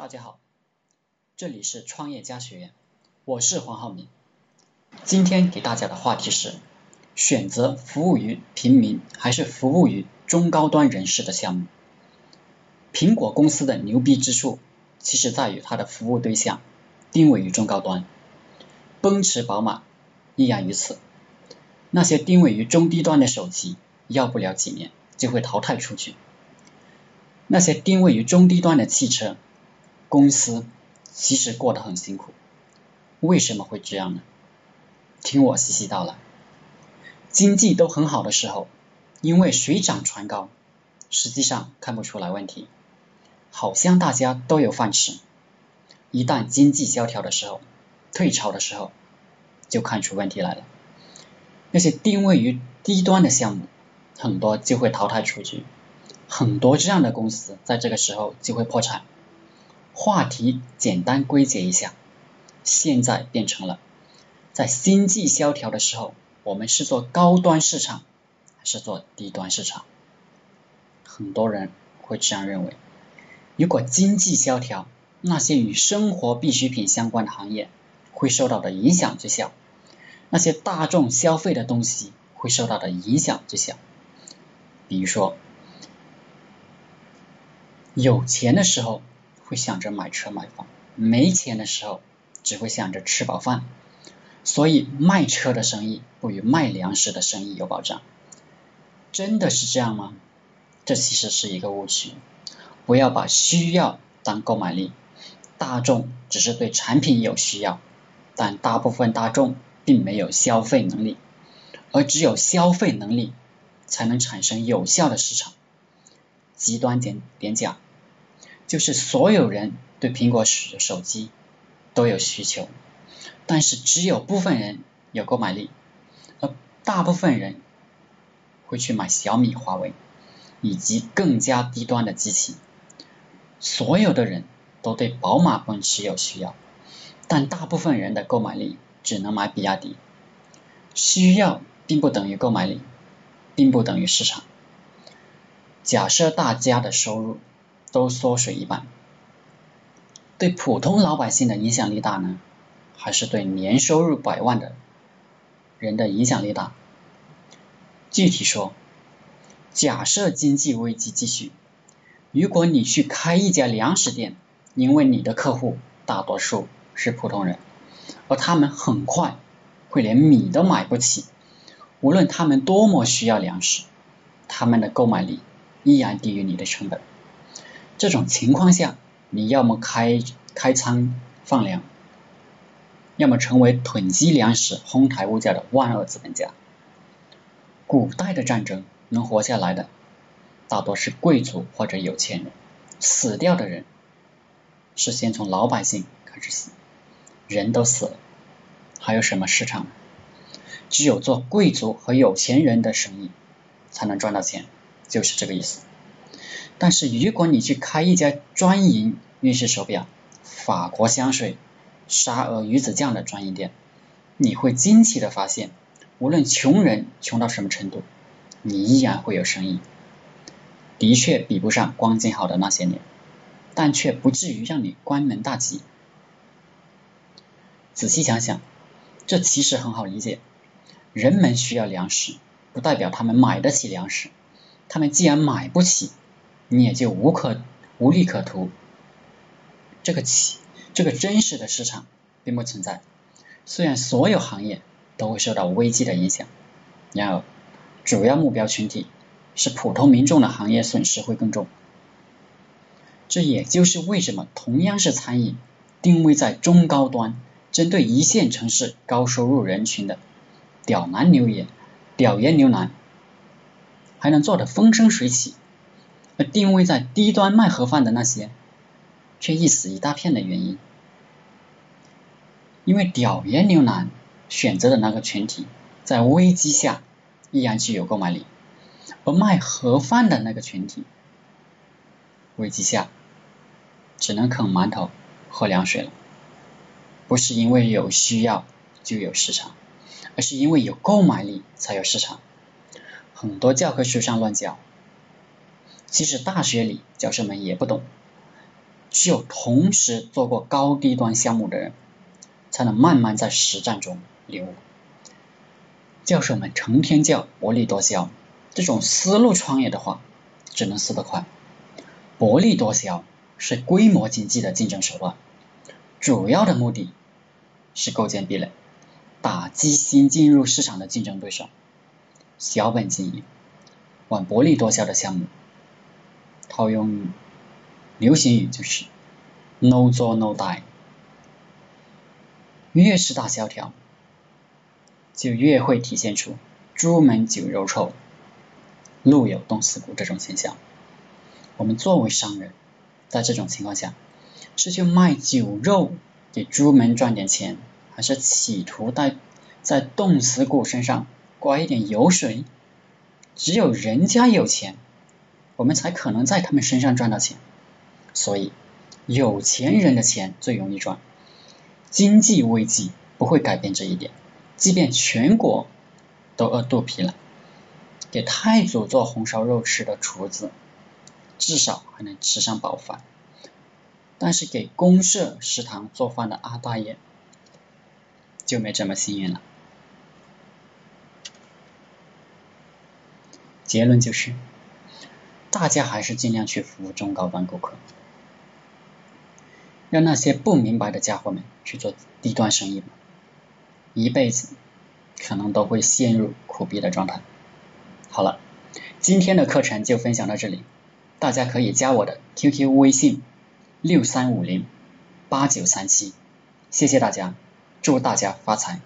大家好，这里是创业家学院，我是黄浩明。今天给大家的话题是：选择服务于平民还是服务于中高端人士的项目？苹果公司的牛逼之处，其实在于它的服务对象定位于中高端。奔驰、宝马依然于此。那些定位于中低端的手机，要不了几年就会淘汰出去。那些定位于中低端的汽车公司，其实过得很辛苦。为什么会这样呢？听我细细道来。经济都很好的时候，因为水涨船高，实际上看不出来问题，好像大家都有饭吃。一旦经济萧条的时候，退潮的时候，就看出问题来了。那些定位于低端的项目，很多就会淘汰出局，很多这样的公司在这个时候就会破产。话题简单归结一下，现在变成了，在经济萧条的时候，我们是做高端市场还是做低端市场？很多人会这样认为，如果经济萧条，那些与生活必需品相关的行业。会受到的影响最小，那些大众消费的东西会受到的影响最小。比如说，有钱的时候会想着买车买房，没钱的时候只会想着吃饱饭。所以卖车的生意不如卖粮食的生意有保障。真的是这样吗？这其实是一个误区。不要把需要当购买力，大众只是对产品有需要。但大部分大众并没有消费能力，而只有消费能力才能产生有效的市场。极端点点讲，就是所有人对苹果手手机都有需求，但是只有部分人有购买力，而大部分人会去买小米、华为以及更加低端的机器。所有的人都对宝马、奔驰有需要。但大部分人的购买力只能买比亚迪，需要并不等于购买力，并不等于市场。假设大家的收入都缩水一半，对普通老百姓的影响力大呢，还是对年收入百万的人的影响力大？具体说，假设经济危机继续，如果你去开一家粮食店，因为你的客户大多数。是普通人，而他们很快会连米都买不起。无论他们多么需要粮食，他们的购买力依然低于你的成本。这种情况下，你要么开开仓放粮，要么成为囤积粮食、哄抬物价的万恶资本家。古代的战争能活下来的，大多是贵族或者有钱人，死掉的人是先从老百姓开始死。人都死了，还有什么市场？只有做贵族和有钱人的生意才能赚到钱，就是这个意思。但是如果你去开一家专营瑞士手表、法国香水、沙俄鱼子酱的专营店，你会惊奇的发现，无论穷人穷到什么程度，你依然会有生意。的确比不上光景好的那些年，但却不至于让你关门大吉。仔细想想，这其实很好理解。人们需要粮食，不代表他们买得起粮食。他们既然买不起，你也就无可无利可图。这个企这个真实的市场并不存在。虽然所有行业都会受到危机的影响，然而主要目标群体是普通民众的行业损失会更重。这也就是为什么同样是餐饮，定位在中高端。针对一线城市高收入人群的屌男牛爷、屌爷牛腩，还能做得风生水起；而定位在低端卖盒饭的那些，却一死一大片的原因，因为屌爷牛腩选择的那个群体，在危机下依然具有购买力，而卖盒饭的那个群体，危机下只能啃馒头、喝凉水了。不是因为有需要就有市场，而是因为有购买力才有市场。很多教科书上乱教，其实大学里教授们也不懂。只有同时做过高低端项目的人，才能慢慢在实战中领悟。教授们成天叫薄利多销，这种思路创业的话，只能死得快。薄利多销是规模经济的竞争手段，主要的目的是构建壁垒，打击新进入市场的竞争对手。小本经营，玩薄利多销的项目，套用流行语就是 “no 做 no die”。越是大萧条。就越会体现出“朱门酒肉臭，路有冻死骨”这种现象。我们作为商人，在这种情况下，是去卖酒肉给朱门赚点钱，还是企图在在冻死骨身上刮一点油水？只有人家有钱，我们才可能在他们身上赚到钱。所以，有钱人的钱最容易赚。经济危机不会改变这一点。即便全国都饿肚皮了，给太祖做红烧肉吃的厨子，至少还能吃上饱饭。但是给公社食堂做饭的阿大爷，就没这么幸运了。结论就是，大家还是尽量去服务中高端顾客，让那些不明白的家伙们去做低端生意吧。一辈子可能都会陷入苦逼的状态。好了，今天的课程就分享到这里，大家可以加我的 QQ 微信六三五零八九三七，谢谢大家，祝大家发财。